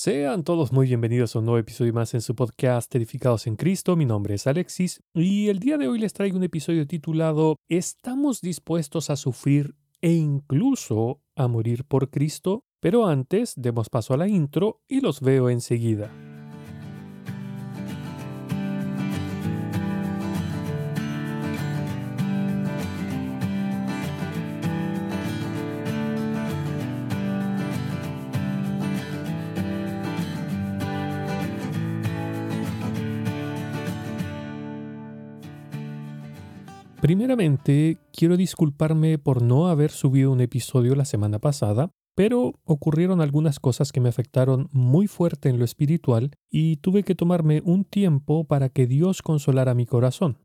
Sean todos muy bienvenidos a un nuevo episodio más en su podcast Edificados en Cristo. Mi nombre es Alexis y el día de hoy les traigo un episodio titulado ¿Estamos dispuestos a sufrir e incluso a morir por Cristo? Pero antes, demos paso a la intro y los veo enseguida. Primeramente, quiero disculparme por no haber subido un episodio la semana pasada, pero ocurrieron algunas cosas que me afectaron muy fuerte en lo espiritual y tuve que tomarme un tiempo para que Dios consolara mi corazón.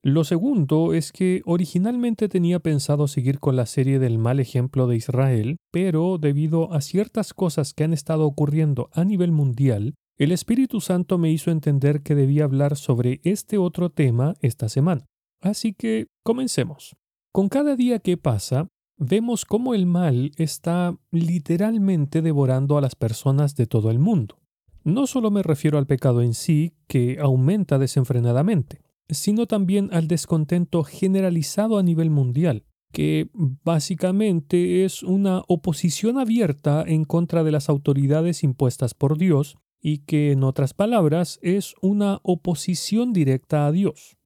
Lo segundo es que originalmente tenía pensado seguir con la serie del mal ejemplo de Israel, pero debido a ciertas cosas que han estado ocurriendo a nivel mundial, el Espíritu Santo me hizo entender que debía hablar sobre este otro tema esta semana. Así que comencemos. Con cada día que pasa, vemos cómo el mal está literalmente devorando a las personas de todo el mundo. No solo me refiero al pecado en sí, que aumenta desenfrenadamente, sino también al descontento generalizado a nivel mundial, que básicamente es una oposición abierta en contra de las autoridades impuestas por Dios y que, en otras palabras, es una oposición directa a Dios.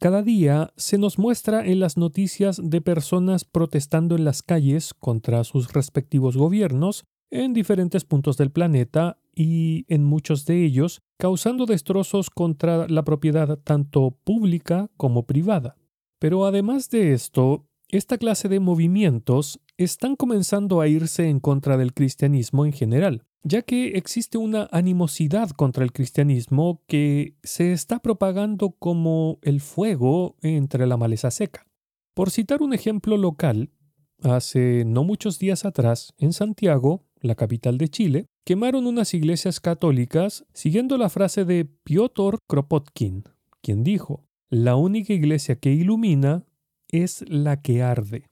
Cada día se nos muestra en las noticias de personas protestando en las calles contra sus respectivos gobiernos en diferentes puntos del planeta y en muchos de ellos causando destrozos contra la propiedad tanto pública como privada. Pero además de esto, esta clase de movimientos están comenzando a irse en contra del cristianismo en general, ya que existe una animosidad contra el cristianismo que se está propagando como el fuego entre la maleza seca. Por citar un ejemplo local, hace no muchos días atrás, en Santiago, la capital de Chile, quemaron unas iglesias católicas siguiendo la frase de Piotr Kropotkin, quien dijo, la única iglesia que ilumina es la que arde.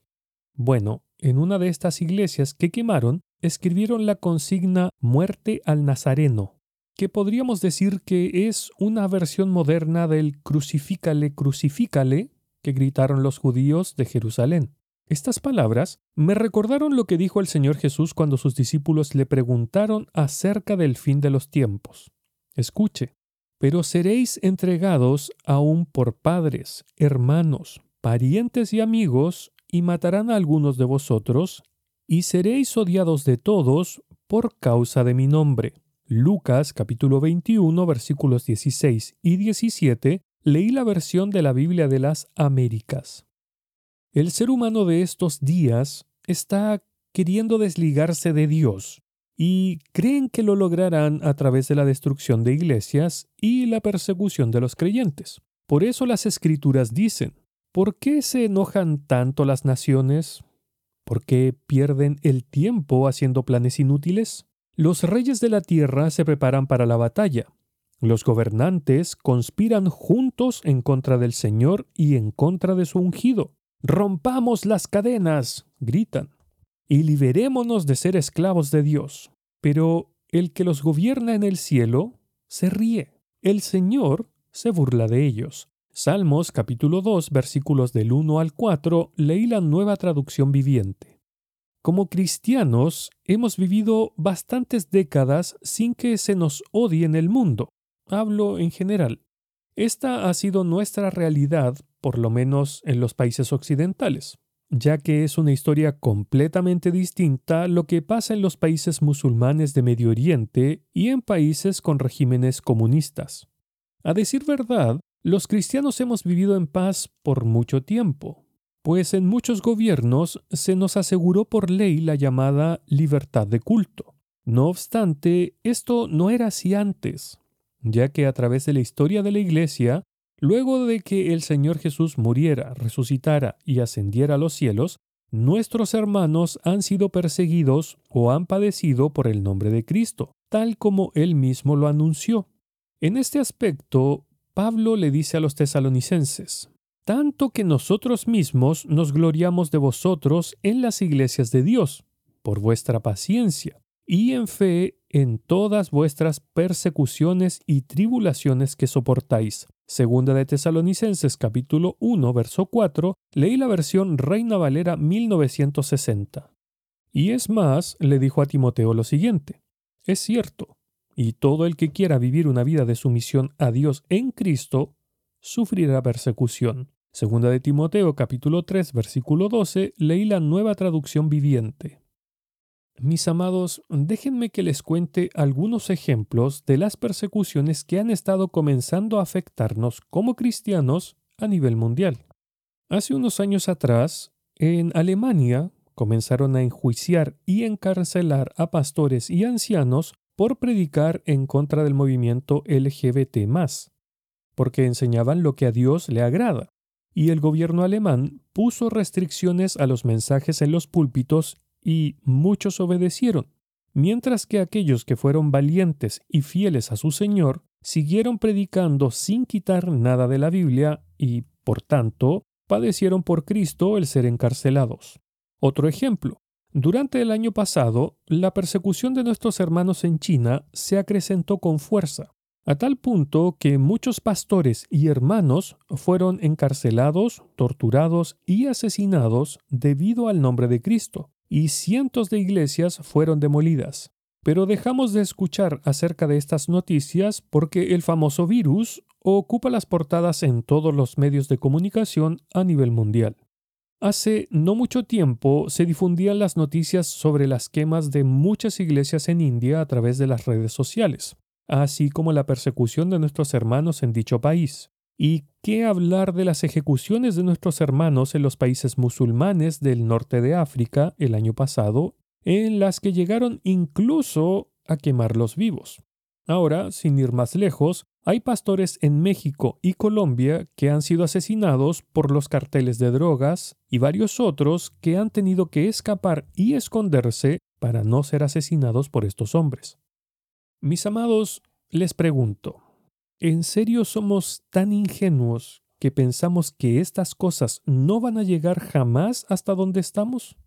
Bueno, en una de estas iglesias que quemaron, escribieron la consigna Muerte al Nazareno, que podríamos decir que es una versión moderna del Crucifícale, crucifícale que gritaron los judíos de Jerusalén. Estas palabras me recordaron lo que dijo el Señor Jesús cuando sus discípulos le preguntaron acerca del fin de los tiempos. Escuche, pero seréis entregados aún por padres, hermanos, parientes y amigos, y matarán a algunos de vosotros, y seréis odiados de todos por causa de mi nombre. Lucas capítulo 21 versículos 16 y 17 leí la versión de la Biblia de las Américas. El ser humano de estos días está queriendo desligarse de Dios y creen que lo lograrán a través de la destrucción de iglesias y la persecución de los creyentes. Por eso las escrituras dicen, ¿por qué se enojan tanto las naciones? ¿Por qué pierden el tiempo haciendo planes inútiles? Los reyes de la tierra se preparan para la batalla. Los gobernantes conspiran juntos en contra del Señor y en contra de su ungido. Rompamos las cadenas, gritan, y liberémonos de ser esclavos de Dios. Pero el que los gobierna en el cielo se ríe. El Señor se burla de ellos. Salmos capítulo 2 versículos del 1 al 4 leí la nueva traducción viviente. Como cristianos hemos vivido bastantes décadas sin que se nos odie en el mundo. Hablo en general. Esta ha sido nuestra realidad, por lo menos en los países occidentales, ya que es una historia completamente distinta lo que pasa en los países musulmanes de Medio Oriente y en países con regímenes comunistas. A decir verdad, los cristianos hemos vivido en paz por mucho tiempo, pues en muchos gobiernos se nos aseguró por ley la llamada libertad de culto. No obstante, esto no era así antes, ya que a través de la historia de la Iglesia, luego de que el Señor Jesús muriera, resucitara y ascendiera a los cielos, nuestros hermanos han sido perseguidos o han padecido por el nombre de Cristo, tal como Él mismo lo anunció. En este aspecto, Pablo le dice a los tesalonicenses, tanto que nosotros mismos nos gloriamos de vosotros en las iglesias de Dios, por vuestra paciencia, y en fe en todas vuestras persecuciones y tribulaciones que soportáis. Segunda de Tesalonicenses capítulo 1 verso 4, leí la versión Reina Valera 1960. Y es más, le dijo a Timoteo lo siguiente, es cierto, y todo el que quiera vivir una vida de sumisión a Dios en Cristo, sufrirá persecución. Segunda de Timoteo capítulo 3 versículo 12, leí la nueva traducción viviente. Mis amados, déjenme que les cuente algunos ejemplos de las persecuciones que han estado comenzando a afectarnos como cristianos a nivel mundial. Hace unos años atrás, en Alemania, comenzaron a enjuiciar y encarcelar a pastores y ancianos por predicar en contra del movimiento LGBT, porque enseñaban lo que a Dios le agrada. Y el gobierno alemán puso restricciones a los mensajes en los púlpitos y muchos obedecieron, mientras que aquellos que fueron valientes y fieles a su Señor siguieron predicando sin quitar nada de la Biblia y, por tanto, padecieron por Cristo el ser encarcelados. Otro ejemplo. Durante el año pasado, la persecución de nuestros hermanos en China se acrecentó con fuerza, a tal punto que muchos pastores y hermanos fueron encarcelados, torturados y asesinados debido al nombre de Cristo y cientos de iglesias fueron demolidas. Pero dejamos de escuchar acerca de estas noticias porque el famoso virus ocupa las portadas en todos los medios de comunicación a nivel mundial. Hace no mucho tiempo se difundían las noticias sobre las quemas de muchas iglesias en India a través de las redes sociales, así como la persecución de nuestros hermanos en dicho país. ¿Y qué hablar de las ejecuciones de nuestros hermanos en los países musulmanes del norte de África el año pasado, en las que llegaron incluso a quemarlos vivos? Ahora, sin ir más lejos, hay pastores en México y Colombia que han sido asesinados por los carteles de drogas y varios otros que han tenido que escapar y esconderse para no ser asesinados por estos hombres. Mis amados, les pregunto, ¿En serio somos tan ingenuos que pensamos que estas cosas no van a llegar jamás hasta donde estamos?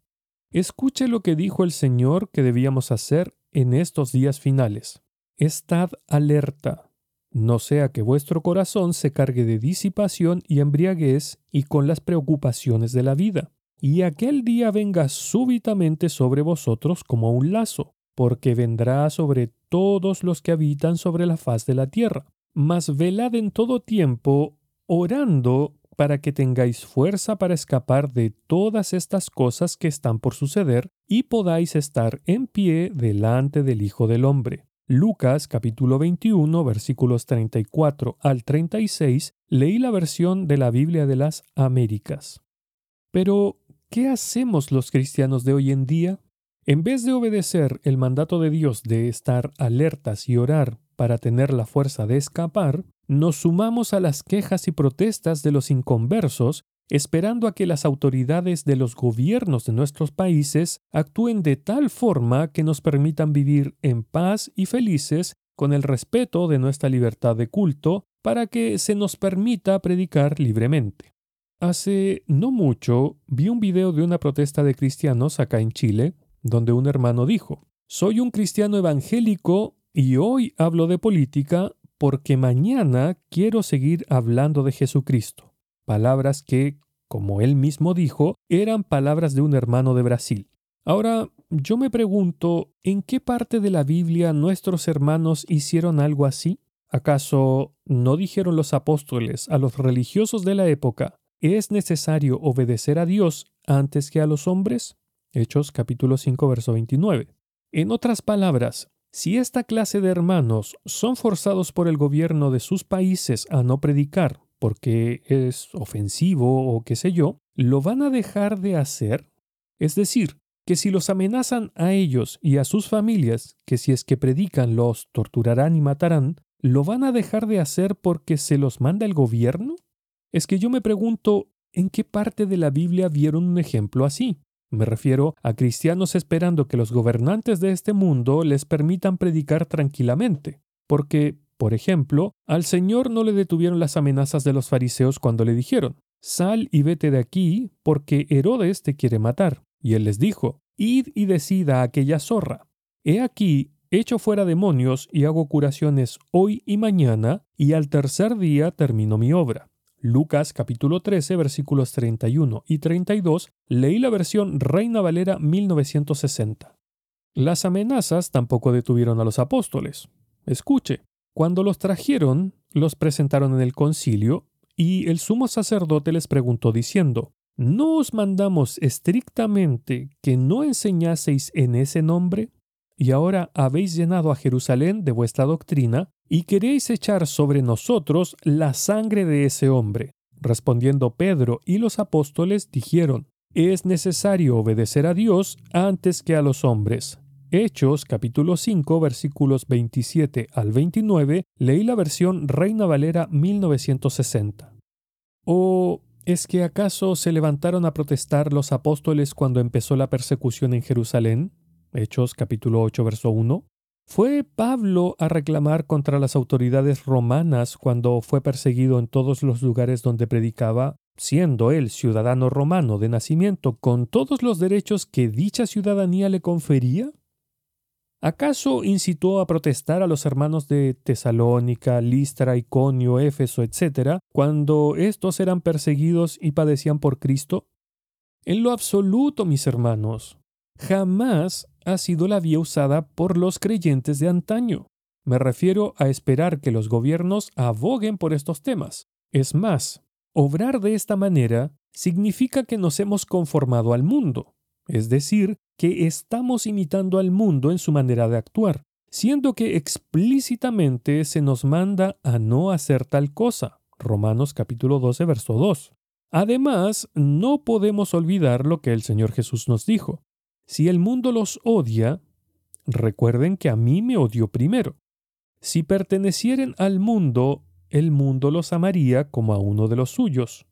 Escuche lo que dijo el Señor que debíamos hacer en estos días finales. Estad alerta, no sea que vuestro corazón se cargue de disipación y embriaguez y con las preocupaciones de la vida, y aquel día venga súbitamente sobre vosotros como un lazo, porque vendrá sobre todos los que habitan sobre la faz de la tierra mas velad en todo tiempo, orando para que tengáis fuerza para escapar de todas estas cosas que están por suceder y podáis estar en pie delante del Hijo del Hombre. Lucas capítulo 21 versículos 34 al 36 leí la versión de la Biblia de las Américas. Pero, ¿qué hacemos los cristianos de hoy en día? En vez de obedecer el mandato de Dios de estar alertas y orar para tener la fuerza de escapar, nos sumamos a las quejas y protestas de los inconversos, esperando a que las autoridades de los gobiernos de nuestros países actúen de tal forma que nos permitan vivir en paz y felices con el respeto de nuestra libertad de culto para que se nos permita predicar libremente. Hace no mucho vi un video de una protesta de cristianos acá en Chile, donde un hermano dijo, Soy un cristiano evangélico y hoy hablo de política porque mañana quiero seguir hablando de Jesucristo. Palabras que, como él mismo dijo, eran palabras de un hermano de Brasil. Ahora, yo me pregunto, ¿en qué parte de la Biblia nuestros hermanos hicieron algo así? ¿Acaso no dijeron los apóstoles a los religiosos de la época, es necesario obedecer a Dios antes que a los hombres? Hechos capítulo 5, verso 29. En otras palabras, si esta clase de hermanos son forzados por el gobierno de sus países a no predicar porque es ofensivo o qué sé yo, ¿lo van a dejar de hacer? Es decir, que si los amenazan a ellos y a sus familias, que si es que predican los torturarán y matarán, ¿lo van a dejar de hacer porque se los manda el gobierno? Es que yo me pregunto, ¿en qué parte de la Biblia vieron un ejemplo así? Me refiero a cristianos esperando que los gobernantes de este mundo les permitan predicar tranquilamente, porque, por ejemplo, al Señor no le detuvieron las amenazas de los fariseos cuando le dijeron, Sal y vete de aquí, porque Herodes te quiere matar. Y él les dijo, Id y decida a aquella zorra. He aquí, echo fuera demonios y hago curaciones hoy y mañana, y al tercer día termino mi obra. Lucas capítulo 13 versículos 31 y 32, leí la versión Reina Valera 1960. Las amenazas tampoco detuvieron a los apóstoles. Escuche, cuando los trajeron, los presentaron en el concilio, y el sumo sacerdote les preguntó diciendo, ¿No os mandamos estrictamente que no enseñaseis en ese nombre? Y ahora habéis llenado a Jerusalén de vuestra doctrina, y queréis echar sobre nosotros la sangre de ese hombre. Respondiendo Pedro y los apóstoles dijeron, es necesario obedecer a Dios antes que a los hombres. Hechos capítulo 5 versículos 27 al 29 leí la versión Reina Valera 1960. ¿O es que acaso se levantaron a protestar los apóstoles cuando empezó la persecución en Jerusalén? Hechos capítulo 8 verso 1. ¿Fue Pablo a reclamar contra las autoridades romanas cuando fue perseguido en todos los lugares donde predicaba, siendo él ciudadano romano de nacimiento con todos los derechos que dicha ciudadanía le confería? ¿Acaso incitó a protestar a los hermanos de Tesalónica, Listra, Iconio, Éfeso, etc., cuando éstos eran perseguidos y padecían por Cristo? En lo absoluto, mis hermanos, jamás ha sido la vía usada por los creyentes de antaño. Me refiero a esperar que los gobiernos aboguen por estos temas. Es más, obrar de esta manera significa que nos hemos conformado al mundo, es decir, que estamos imitando al mundo en su manera de actuar, siendo que explícitamente se nos manda a no hacer tal cosa. Romanos capítulo 12, verso 2. Además, no podemos olvidar lo que el Señor Jesús nos dijo. Si el mundo los odia, recuerden que a mí me odió primero. Si pertenecieren al mundo, el mundo los amaría como a uno de los suyos.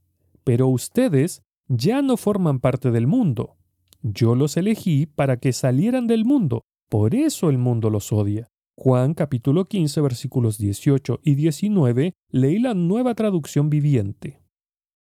Pero ustedes ya no forman parte del mundo. Yo los elegí para que salieran del mundo. Por eso el mundo los odia. Juan capítulo 15 versículos 18 y 19 leí la nueva traducción viviente.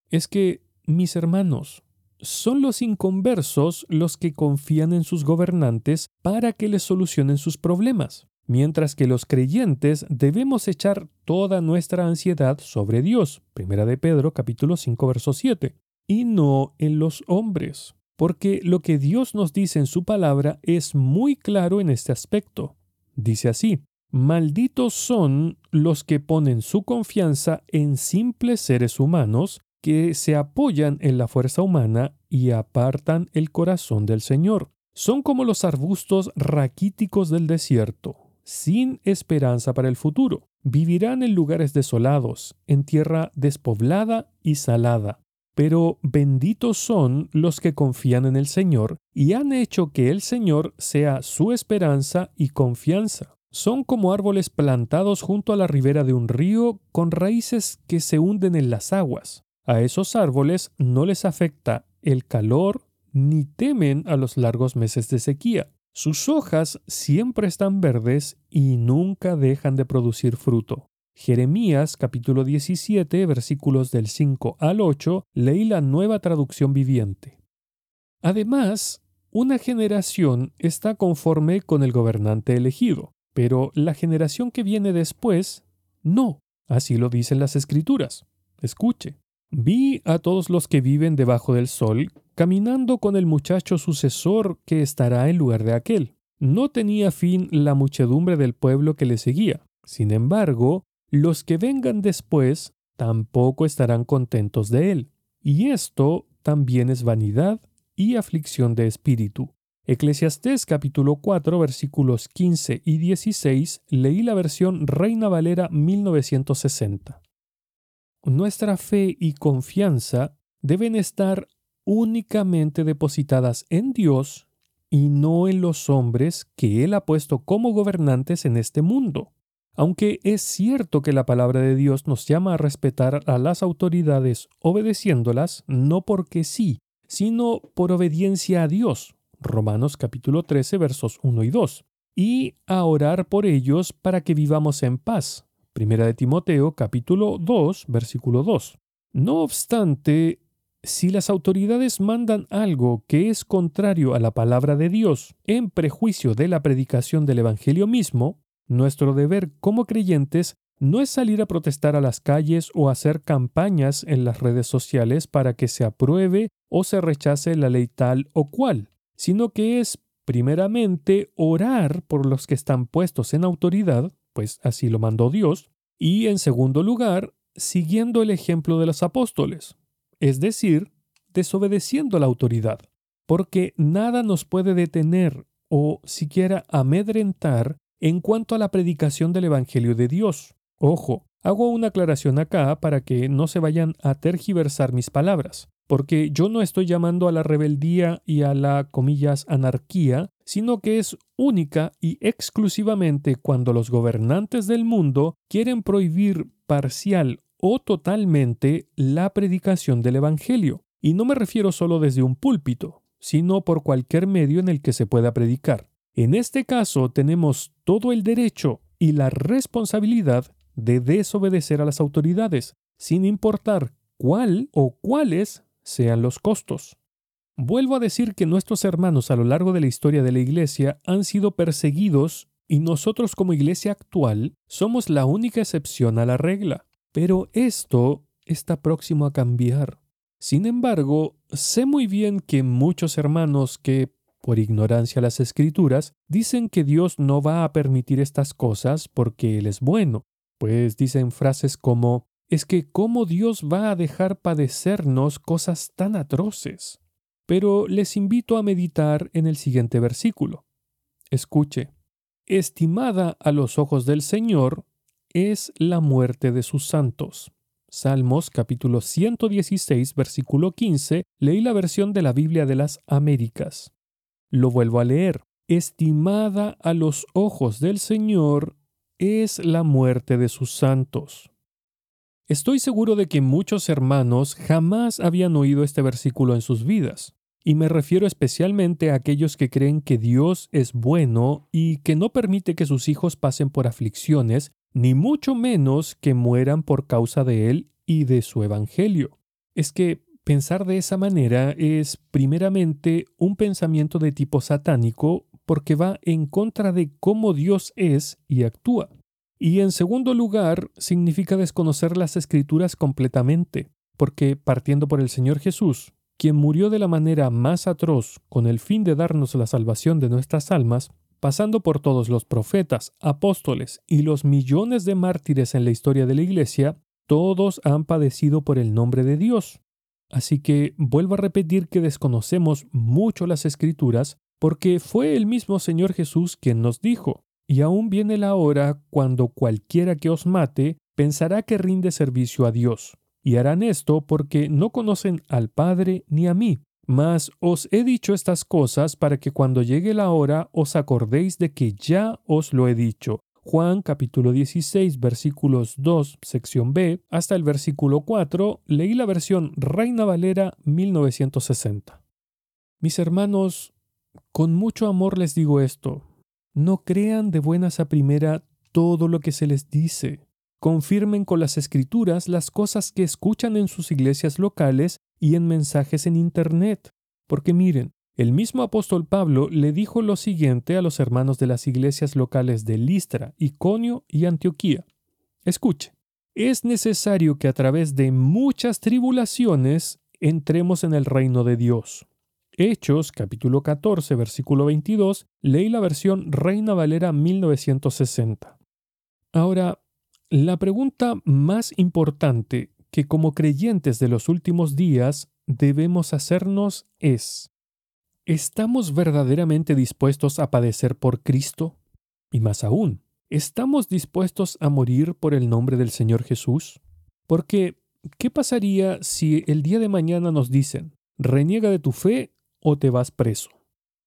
Es que, mis hermanos, son los inconversos los que confían en sus gobernantes para que les solucionen sus problemas, mientras que los creyentes debemos echar toda nuestra ansiedad sobre Dios, primera de Pedro capítulo 5 verso 7, y no en los hombres, porque lo que Dios nos dice en su palabra es muy claro en este aspecto. Dice así, Malditos son los que ponen su confianza en simples seres humanos que se apoyan en la fuerza humana y apartan el corazón del Señor. Son como los arbustos raquíticos del desierto, sin esperanza para el futuro. Vivirán en lugares desolados, en tierra despoblada y salada. Pero benditos son los que confían en el Señor y han hecho que el Señor sea su esperanza y confianza. Son como árboles plantados junto a la ribera de un río con raíces que se hunden en las aguas. A esos árboles no les afecta el calor ni temen a los largos meses de sequía. Sus hojas siempre están verdes y nunca dejan de producir fruto. Jeremías capítulo 17 versículos del 5 al 8 leí la nueva traducción viviente. Además, una generación está conforme con el gobernante elegido, pero la generación que viene después, no. Así lo dicen las escrituras. Escuche. Vi a todos los que viven debajo del sol caminando con el muchacho sucesor que estará en lugar de aquel. No tenía fin la muchedumbre del pueblo que le seguía. Sin embargo, los que vengan después tampoco estarán contentos de él. Y esto también es vanidad y aflicción de espíritu. Eclesiastés capítulo 4 versículos 15 y 16 leí la versión Reina Valera 1960. Nuestra fe y confianza deben estar únicamente depositadas en Dios y no en los hombres que Él ha puesto como gobernantes en este mundo. Aunque es cierto que la palabra de Dios nos llama a respetar a las autoridades obedeciéndolas, no porque sí, sino por obediencia a Dios. Romanos capítulo 13 versos 1 y 2. Y a orar por ellos para que vivamos en paz. Primera de Timoteo capítulo 2 versículo 2. No obstante, si las autoridades mandan algo que es contrario a la palabra de Dios en prejuicio de la predicación del Evangelio mismo, nuestro deber como creyentes no es salir a protestar a las calles o hacer campañas en las redes sociales para que se apruebe o se rechace la ley tal o cual, sino que es primeramente orar por los que están puestos en autoridad, pues así lo mandó Dios, y en segundo lugar, siguiendo el ejemplo de los apóstoles, es decir, desobedeciendo la autoridad, porque nada nos puede detener o siquiera amedrentar en cuanto a la predicación del Evangelio de Dios. Ojo, hago una aclaración acá para que no se vayan a tergiversar mis palabras, porque yo no estoy llamando a la rebeldía y a la, comillas, anarquía, sino que es única y exclusivamente cuando los gobernantes del mundo quieren prohibir parcial o totalmente la predicación del Evangelio. Y no me refiero solo desde un púlpito, sino por cualquier medio en el que se pueda predicar. En este caso tenemos todo el derecho y la responsabilidad de desobedecer a las autoridades, sin importar cuál o cuáles sean los costos. Vuelvo a decir que nuestros hermanos a lo largo de la historia de la Iglesia han sido perseguidos y nosotros como Iglesia actual somos la única excepción a la regla. Pero esto está próximo a cambiar. Sin embargo, sé muy bien que muchos hermanos que por ignorancia las escrituras, dicen que Dios no va a permitir estas cosas porque Él es bueno, pues dicen frases como, es que cómo Dios va a dejar padecernos cosas tan atroces. Pero les invito a meditar en el siguiente versículo. Escuche, estimada a los ojos del Señor es la muerte de sus santos. Salmos capítulo 116 versículo 15, leí la versión de la Biblia de las Américas. Lo vuelvo a leer. Estimada a los ojos del Señor es la muerte de sus santos. Estoy seguro de que muchos hermanos jamás habían oído este versículo en sus vidas, y me refiero especialmente a aquellos que creen que Dios es bueno y que no permite que sus hijos pasen por aflicciones, ni mucho menos que mueran por causa de Él y de su Evangelio. Es que Pensar de esa manera es primeramente un pensamiento de tipo satánico porque va en contra de cómo Dios es y actúa. Y en segundo lugar, significa desconocer las escrituras completamente, porque partiendo por el Señor Jesús, quien murió de la manera más atroz con el fin de darnos la salvación de nuestras almas, pasando por todos los profetas, apóstoles y los millones de mártires en la historia de la Iglesia, todos han padecido por el nombre de Dios, Así que vuelvo a repetir que desconocemos mucho las escrituras porque fue el mismo Señor Jesús quien nos dijo, y aún viene la hora cuando cualquiera que os mate pensará que rinde servicio a Dios, y harán esto porque no conocen al Padre ni a mí. Mas os he dicho estas cosas para que cuando llegue la hora os acordéis de que ya os lo he dicho. Juan capítulo 16 versículos 2 sección B hasta el versículo 4 leí la versión Reina Valera 1960. Mis hermanos, con mucho amor les digo esto, no crean de buenas a primera todo lo que se les dice. Confirmen con las escrituras las cosas que escuchan en sus iglesias locales y en mensajes en Internet. Porque miren, el mismo apóstol Pablo le dijo lo siguiente a los hermanos de las iglesias locales de Listra, Iconio y Antioquía. Escuche, es necesario que a través de muchas tribulaciones entremos en el reino de Dios. Hechos capítulo 14 versículo 22, leí la versión Reina Valera 1960. Ahora, la pregunta más importante que como creyentes de los últimos días debemos hacernos es, ¿Estamos verdaderamente dispuestos a padecer por Cristo? Y más aún, ¿estamos dispuestos a morir por el nombre del Señor Jesús? Porque, ¿qué pasaría si el día de mañana nos dicen, reniega de tu fe o te vas preso?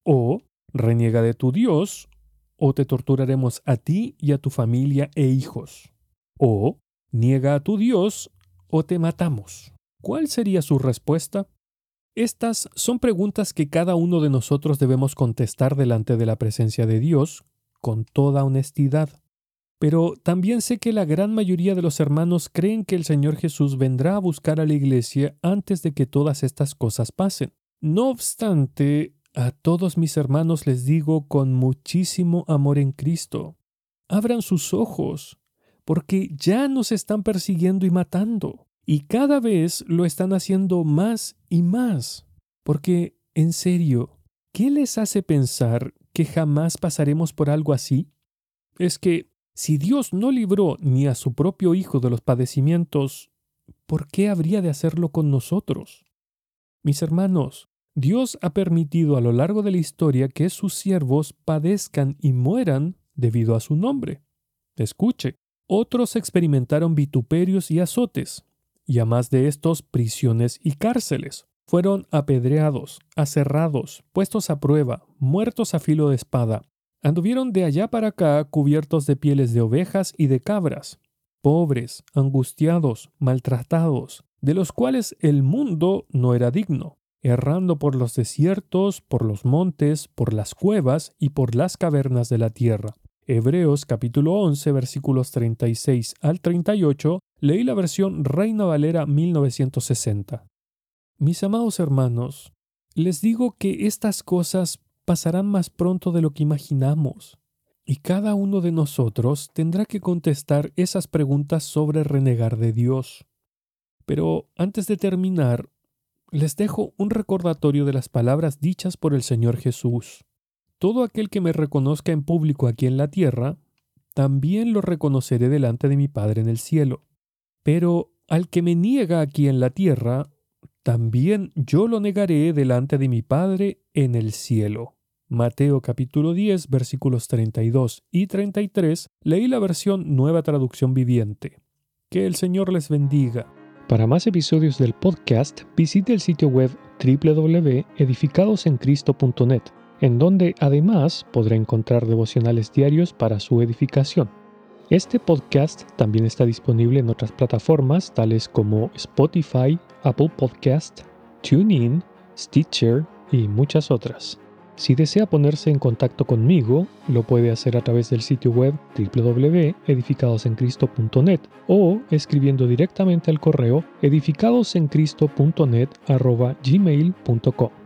O, reniega de tu Dios o te torturaremos a ti y a tu familia e hijos? O, niega a tu Dios o te matamos. ¿Cuál sería su respuesta? Estas son preguntas que cada uno de nosotros debemos contestar delante de la presencia de Dios con toda honestidad. Pero también sé que la gran mayoría de los hermanos creen que el Señor Jesús vendrá a buscar a la iglesia antes de que todas estas cosas pasen. No obstante, a todos mis hermanos les digo con muchísimo amor en Cristo, abran sus ojos, porque ya nos están persiguiendo y matando, y cada vez lo están haciendo más y más, porque, en serio, ¿qué les hace pensar que jamás pasaremos por algo así? Es que si Dios no libró ni a su propio Hijo de los padecimientos, ¿por qué habría de hacerlo con nosotros? Mis hermanos, Dios ha permitido a lo largo de la historia que sus siervos padezcan y mueran debido a su nombre. Escuche, otros experimentaron vituperios y azotes, y a más de estos prisiones y cárceles. Fueron apedreados, aserrados, puestos a prueba, muertos a filo de espada, Anduvieron de allá para acá cubiertos de pieles de ovejas y de cabras, pobres, angustiados, maltratados, de los cuales el mundo no era digno, errando por los desiertos, por los montes, por las cuevas y por las cavernas de la tierra. Hebreos capítulo 11 versículos 36 al 38, leí la versión Reina Valera 1960. Mis amados hermanos, les digo que estas cosas pasarán más pronto de lo que imaginamos. Y cada uno de nosotros tendrá que contestar esas preguntas sobre renegar de Dios. Pero antes de terminar, les dejo un recordatorio de las palabras dichas por el Señor Jesús. Todo aquel que me reconozca en público aquí en la tierra, también lo reconoceré delante de mi Padre en el cielo. Pero al que me niega aquí en la tierra, también yo lo negaré delante de mi Padre en el cielo. Mateo capítulo 10 versículos 32 y 33 leí la versión Nueva Traducción Viviente. Que el Señor les bendiga. Para más episodios del podcast, visite el sitio web www.edificadosencristo.net, en donde además podrá encontrar devocionales diarios para su edificación. Este podcast también está disponible en otras plataformas tales como Spotify, Apple Podcast, TuneIn, Stitcher y muchas otras. Si desea ponerse en contacto conmigo, lo puede hacer a través del sitio web www.edificadosencristo.net o escribiendo directamente al correo edificadosencristo.net@gmail.com.